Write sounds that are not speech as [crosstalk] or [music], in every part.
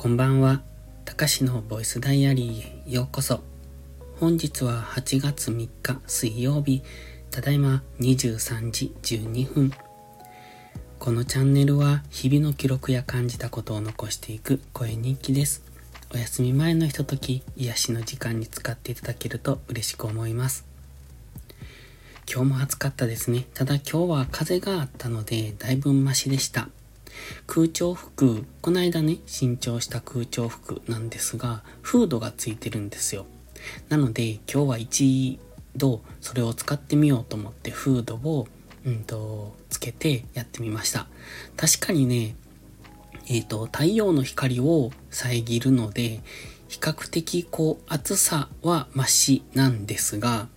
こんばんは。たかしのボイスダイアリーへようこそ。本日は8月3日水曜日、ただいま23時12分。このチャンネルは日々の記録や感じたことを残していく声日記です。お休み前のひととき、癒しの時間に使っていただけると嬉しく思います。今日も暑かったですね。ただ今日は風があったので、だいぶマシでした。空調服、この間ね、新調した空調服なんですが、フードがついてるんですよ。なので、今日は一度それを使ってみようと思ってフードを、うんと、つけてやってみました。確かにね、えっ、ー、と、太陽の光を遮るので、比較的こう暑さはマシなんですが、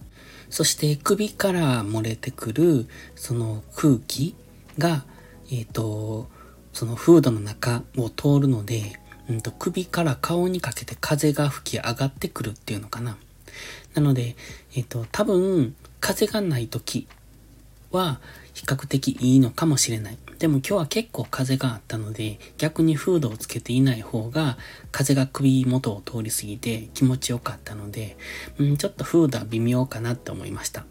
そして首から漏れてくるその空気が、えっ、ー、と、そのフードの中を通るので、うんと、首から顔にかけて風が吹き上がってくるっていうのかな。なので、えっ、ー、と、多分、風がない時は比較的いいのかもしれない。でも今日は結構風があったので、逆にフードをつけていない方が、風が首元を通り過ぎて気持ちよかったので、うん、ちょっとフードは微妙かなって思いました。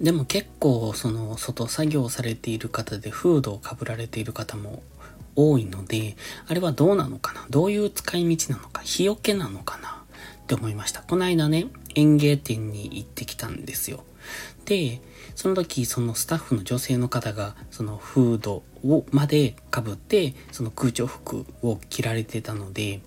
でも結構その外作業されている方でフードをかぶられている方も多いので、あれはどうなのかな？どういう使い道なのか？日よけなのかな？って思いました。この間ね、園芸店に行ってきたんですよ。で、その時、そのスタッフの女性の方が、そのフードをまで被って、その空調服を着られてたので、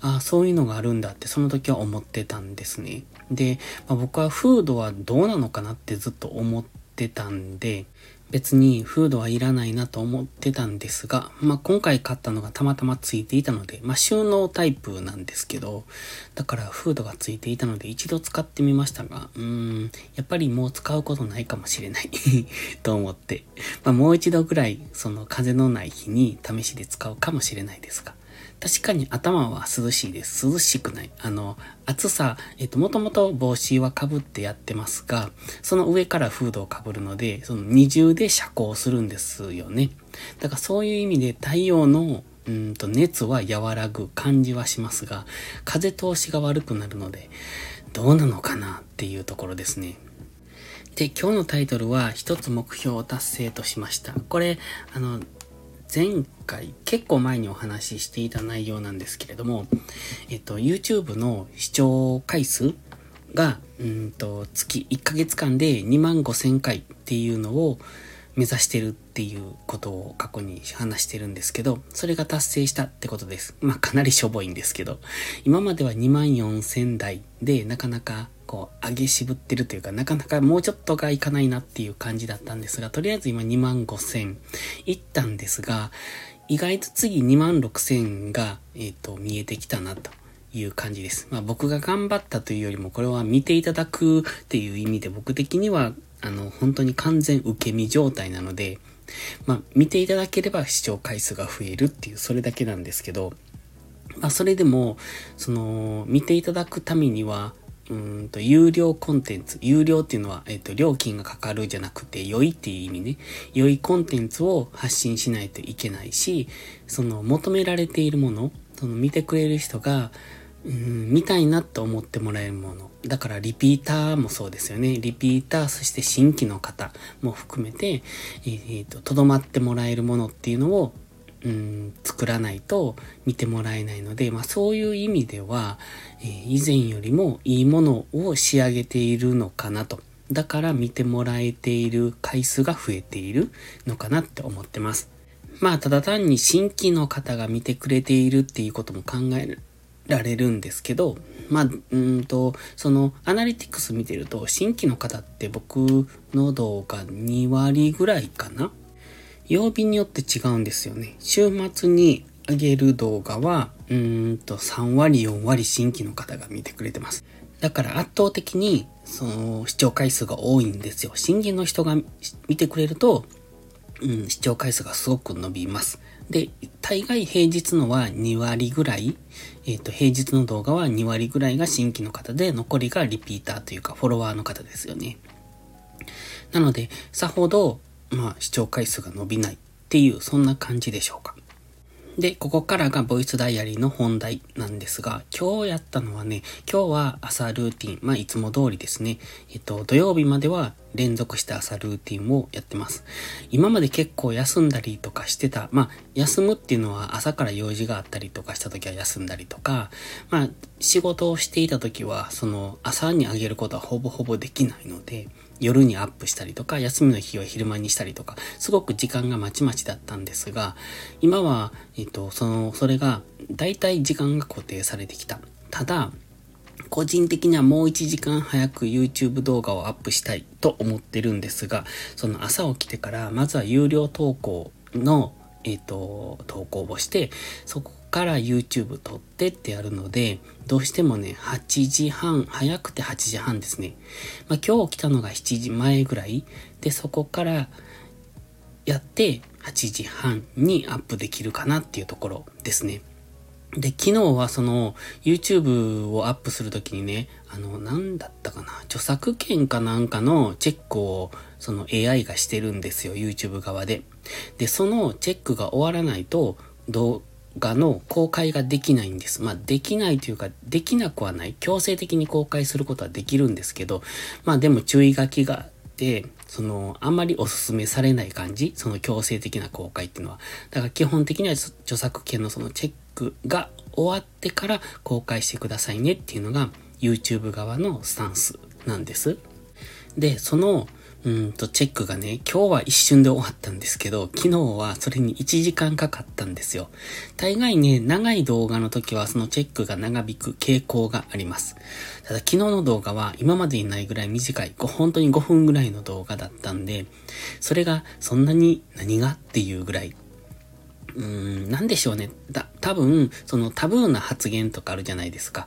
ああ、そういうのがあるんだってその時は思ってたんですね。で、まあ、僕はフードはどうなのかなってずっと思ってたんで、別にフードはいらないなと思ってたんですが、まあ、今回買ったのがたまたまついていたので、まあ、収納タイプなんですけど、だからフードがついていたので一度使ってみましたが、うーん、やっぱりもう使うことないかもしれない [laughs] と思って、まあ、もう一度ぐらいその風のない日に試しで使うかもしれないですが、確かに頭は涼しいです。涼しくない。あの、暑さ、えっと、もともと帽子は被ってやってますが、その上からフードを被るので、その二重で遮光するんですよね。だからそういう意味で太陽のうんと熱は和らぐ感じはしますが、風通しが悪くなるので、どうなのかなっていうところですね。で、今日のタイトルは一つ目標を達成としました。これ、あの、前回、結構前にお話ししていた内容なんですけれども、えっと、YouTube の視聴回数が、うんと、月1ヶ月間で2万5千回っていうのを目指してるっていうことを過去に話してるんですけど、それが達成したってことです。まあかなりしょぼいんですけど、今までは2万4千台でなかなかこう、上げ渋ってるというか、なかなかもうちょっとがいかないなっていう感じだったんですが、とりあえず今2万5千いったんですが、意外と次2万6千が、えっ、ー、と、見えてきたなと。いう感じです。まあ僕が頑張ったというよりもこれは見ていただくっていう意味で僕的にはあの本当に完全受け身状態なのでまあ見ていただければ視聴回数が増えるっていうそれだけなんですけどまあそれでもその見ていただくためにはうんと、有料コンテンツ。有料っていうのは、えっ、と、料金がかかるじゃなくて、良いっていう意味ね。良いコンテンツを発信しないといけないし、その、求められているもの、その、見てくれる人が、うん、見たいなと思ってもらえるもの。だから、リピーターもそうですよね。リピーター、そして新規の方も含めて、えっ、ー、と、とどまってもらえるものっていうのを、うん、作らないと見てもらえないので、まあそういう意味では、えー、以前よりもいいものを仕上げているのかなと。だから見てもらえている回数が増えているのかなって思ってます。まあただ単に新規の方が見てくれているっていうことも考えられるんですけど、まあ、うんと、そのアナリティクス見てると新規の方って僕の動画2割ぐらいかな曜日によって違うんですよね。週末に上げる動画は、うーんと3割4割新規の方が見てくれてます。だから圧倒的に、その視聴回数が多いんですよ。新規の人が見てくれると、うん、視聴回数がすごく伸びます。で、大概平日のは2割ぐらい、えっ、ー、と、平日の動画は2割ぐらいが新規の方で、残りがリピーターというかフォロワーの方ですよね。なので、さほどまあ、視聴回数が伸びないっていう、そんな感じでしょうか。で、ここからがボイスダイアリーの本題なんですが、今日やったのはね、今日は朝ルーティン、まあいつも通りですね、えっと、土曜日までは連続して朝ルーティンをやってます。今まで結構休んだりとかしてた、まあ休むっていうのは朝から用事があったりとかした時は休んだりとか、まあ仕事をしていた時は、その朝にあげることはほぼほぼできないので、夜にアップしたりとか、休みの日は昼間にしたりとか、すごく時間がまちまちだったんですが、今は、えっと、その、それが、だいたい時間が固定されてきた。ただ、個人的にはもう1時間早く YouTube 動画をアップしたいと思ってるんですが、その朝起きてから、まずは有料投稿の、えっ、と、投稿をして、そこから YouTube 撮ってってやるので、どうしてもね、8時半、早くて8時半ですね。まあ、今日来たのが7時前ぐらい。で、そこからやって8時半にアップできるかなっていうところですね。で、昨日はその YouTube をアップするときにね、あの、なんだったかな、著作権かなんかのチェックをその AI がしてるんですよ、YouTube 側で。で、そのチェックが終わらないと、動画の公開ができないんです。まあ、できないというか、できなくはない。強制的に公開することはできるんですけど、まあでも注意書きがあって、その、あんまりお勧めされない感じその強制的な公開っていうのは。だから基本的には著作権のそのチェックが終わってから公開してくださいねっていうのが YouTube 側のスタンスなんです。で、そのうんと、チェックがね、今日は一瞬で終わったんですけど、昨日はそれに1時間かかったんですよ。大概ね、長い動画の時はそのチェックが長引く傾向があります。ただ昨日の動画は今までにないぐらい短い、本当に5分ぐらいの動画だったんで、それがそんなに何がっていうぐらい、うーん、なんでしょうね。だ、多分、そのタブーな発言とかあるじゃないですか。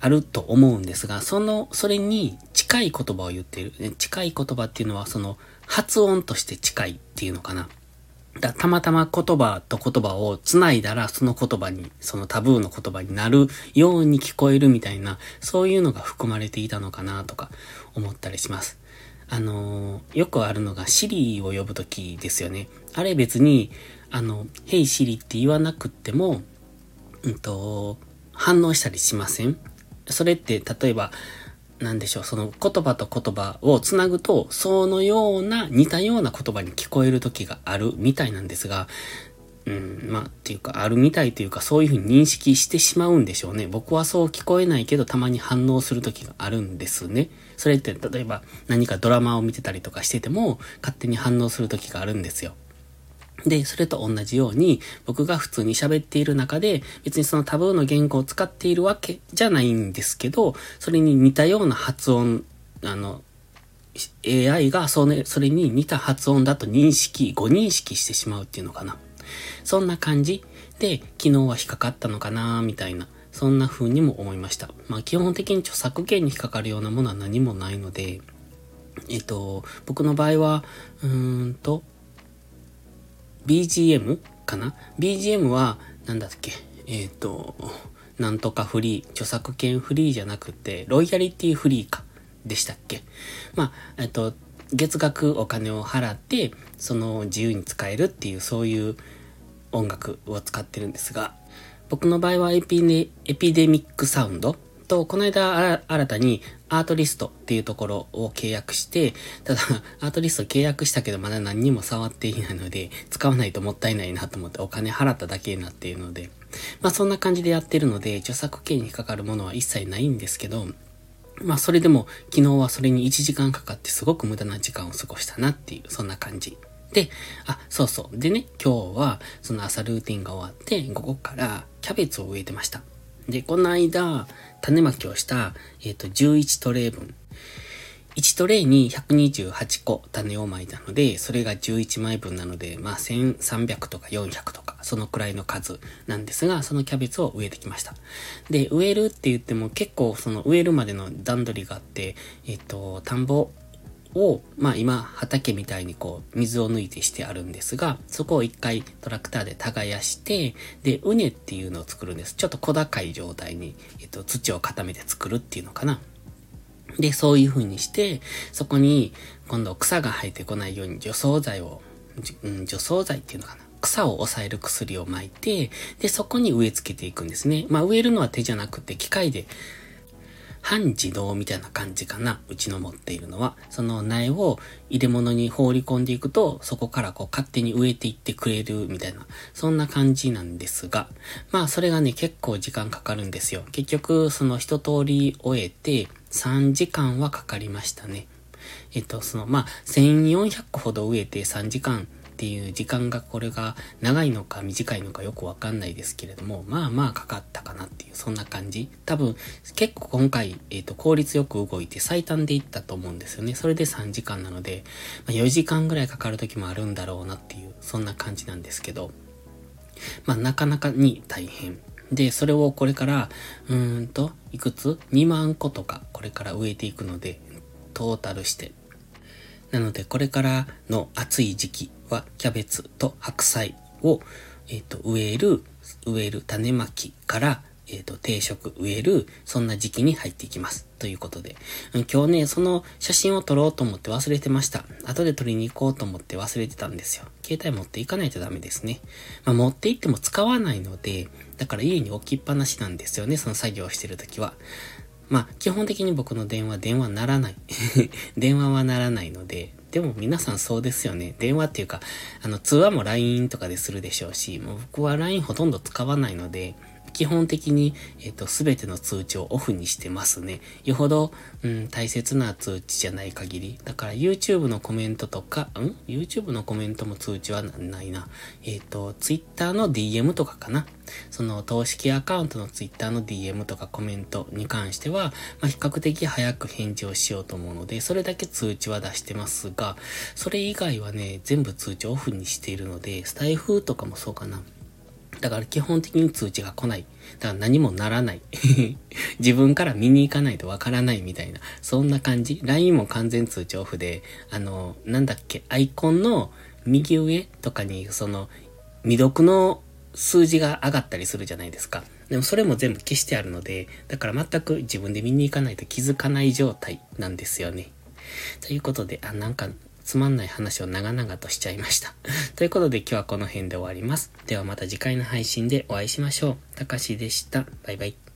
あると思うんですが、その、それに近い言葉を言っている。近い言葉っていうのは、その、発音として近いっていうのかな。だたまたま言葉と言葉を繋いだら、その言葉に、そのタブーの言葉になるように聞こえるみたいな、そういうのが含まれていたのかなとか思ったりします。あの、よくあるのがシリを呼ぶときですよね。あれ別に、あの、ヘイシリって言わなくっても、うんと、反応したりしません？それって、例えば、なんでしょう、その言葉と言葉をつなぐと、そのような、似たような言葉に聞こえる時があるみたいなんですが、うん、まあ、っていうか、あるみたいというか、そういうふうに認識してしまうんでしょうね。僕はそう聞こえないけど、たまに反応する時があるんですね。それって、例えば、何かドラマを見てたりとかしてても、勝手に反応する時があるんですよ。で、それと同じように、僕が普通に喋っている中で、別にそのタブーの言語を使っているわけじゃないんですけど、それに似たような発音、あの、AI がそれそれに似た発音だと認識、誤認識してしまうっていうのかな。そんな感じで、昨日は引っかかったのかなみたいな。そんな風にも思いました。まあ基本的に著作権に引っかかるようなものは何もないので、えっと、僕の場合は、うーんと、BGM かな ?BGM は、なんだっけ？えっ、ー、と、なんとかフリー、著作権フリーじゃなくて、ロイヤリティフリーか、でしたっけ？まあ、えっ、ー、と、月額お金を払って、その自由に使えるっていう、そういう音楽を使ってるんですが、僕の場合はエピネ、エピデミックサウンドと、この間新たにアートリストっていうところを契約して、ただ、[laughs] アートリスト契約したけどまだ何にも触っていないので、使わないともったいないなと思ってお金払っただけになっているので、まあそんな感じでやってるので、著作権にかかるものは一切ないんですけど、まあそれでも昨日はそれに1時間かかってすごく無駄な時間を過ごしたなっていう、そんな感じ。で、あ、そうそう。でね、今日はその朝ルーティンが終わって、午後からキャベツを植えてました。で、この間、種まきをした、えっ、ー、と、11トレイ分。1トレイに128個種をまいたので、それが11枚分なので、まあ1300とか400とか、そのくらいの数なんですが、そのキャベツを植えてきました。で、植えるって言っても結構その植えるまでの段取りがあって、えっ、ー、と、田んぼを、まあ今、畑みたいにこう、水を抜いてしてあるんですが、そこを一回トラクターで耕して、で、うねっていうのを作るんです。ちょっと小高い状態に、えっと、土を固めて作るっていうのかな。で、そういう風にして、そこに、今度草が生えてこないように除草剤を、うん、除草剤っていうのかな。草を抑える薬を撒いて、で、そこに植え付けていくんですね。まあ、植えるのは手じゃなくて、機械で半自動みたいな感じかな。うちの持っているのは。その苗を入れ物に放り込んでいくと、そこからこう勝手に植えていってくれるみたいな、そんな感じなんですが、まあそれがね、結構時間かかるんですよ。結局、その一通り終えて、3時間はかかりましたね。えっと、その、まあ、1400個ほど植えて3時間っていう時間がこれが長いのか短いのかよくわかんないですけれども、まあまあかかったかなっていう、そんな感じ。多分、結構今回、えっ、ー、と、効率よく動いて最短でいったと思うんですよね。それで3時間なので、まあ、4時間ぐらいかかる時もあるんだろうなっていう、そんな感じなんですけど、まあなかなかに大変。で、それをこれから、うーんと、いくつ ?2 万個とか、これから植えていくので、トータルして。なので、これからの暑い時期、はキャベツと白菜を、えっ、ー、と、植える、植える種まきから、えっ、ー、と、定食植える、そんな時期に入っていきます。ということで。今日ね、その写真を撮ろうと思って忘れてました。後で撮りに行こうと思って忘れてたんですよ。携帯持っていかないとダメですね。まあ、持って行っても使わないので、だから家に置きっぱなしなんですよね、その作業をしてるときは。まあ、基本的に僕の電話、電話ならない。[laughs] 電話はならないので、でも皆さんそうですよね。電話っていうか、あの、通話も LINE とかでするでしょうし、もう僕は LINE ほとんど使わないので、基本的に、えっ、ー、と、すべての通知をオフにしてますね。よほど、うん、大切な通知じゃない限り。だから YouTube のコメントとか、ん ?YouTube のコメントも通知はないな。えっ、ー、と、Twitter の DM とかかな。その、投資系アカウントの Twitter の DM とかコメントに関しては、まあ、比較的早く返事をしようと思うので、それだけ通知は出してますが、それ以外はね、全部通知オフにしているので、スタイフとかもそうかな。だから基本的に通知が来ない。だから何もならない。[laughs] 自分から見に行かないとわからないみたいな。そんな感じ。LINE も完全通知オフで、あの、なんだっけ、アイコンの右上とかに、その、未読の数字が上がったりするじゃないですか。でもそれも全部消してあるので、だから全く自分で見に行かないと気づかない状態なんですよね。ということで、あ、なんかつまんない話を長々としちゃいました。[laughs] ということで今日はこの辺で終わります。ではまた次回の配信でお会いしましょう。たかしでした。バイバイ。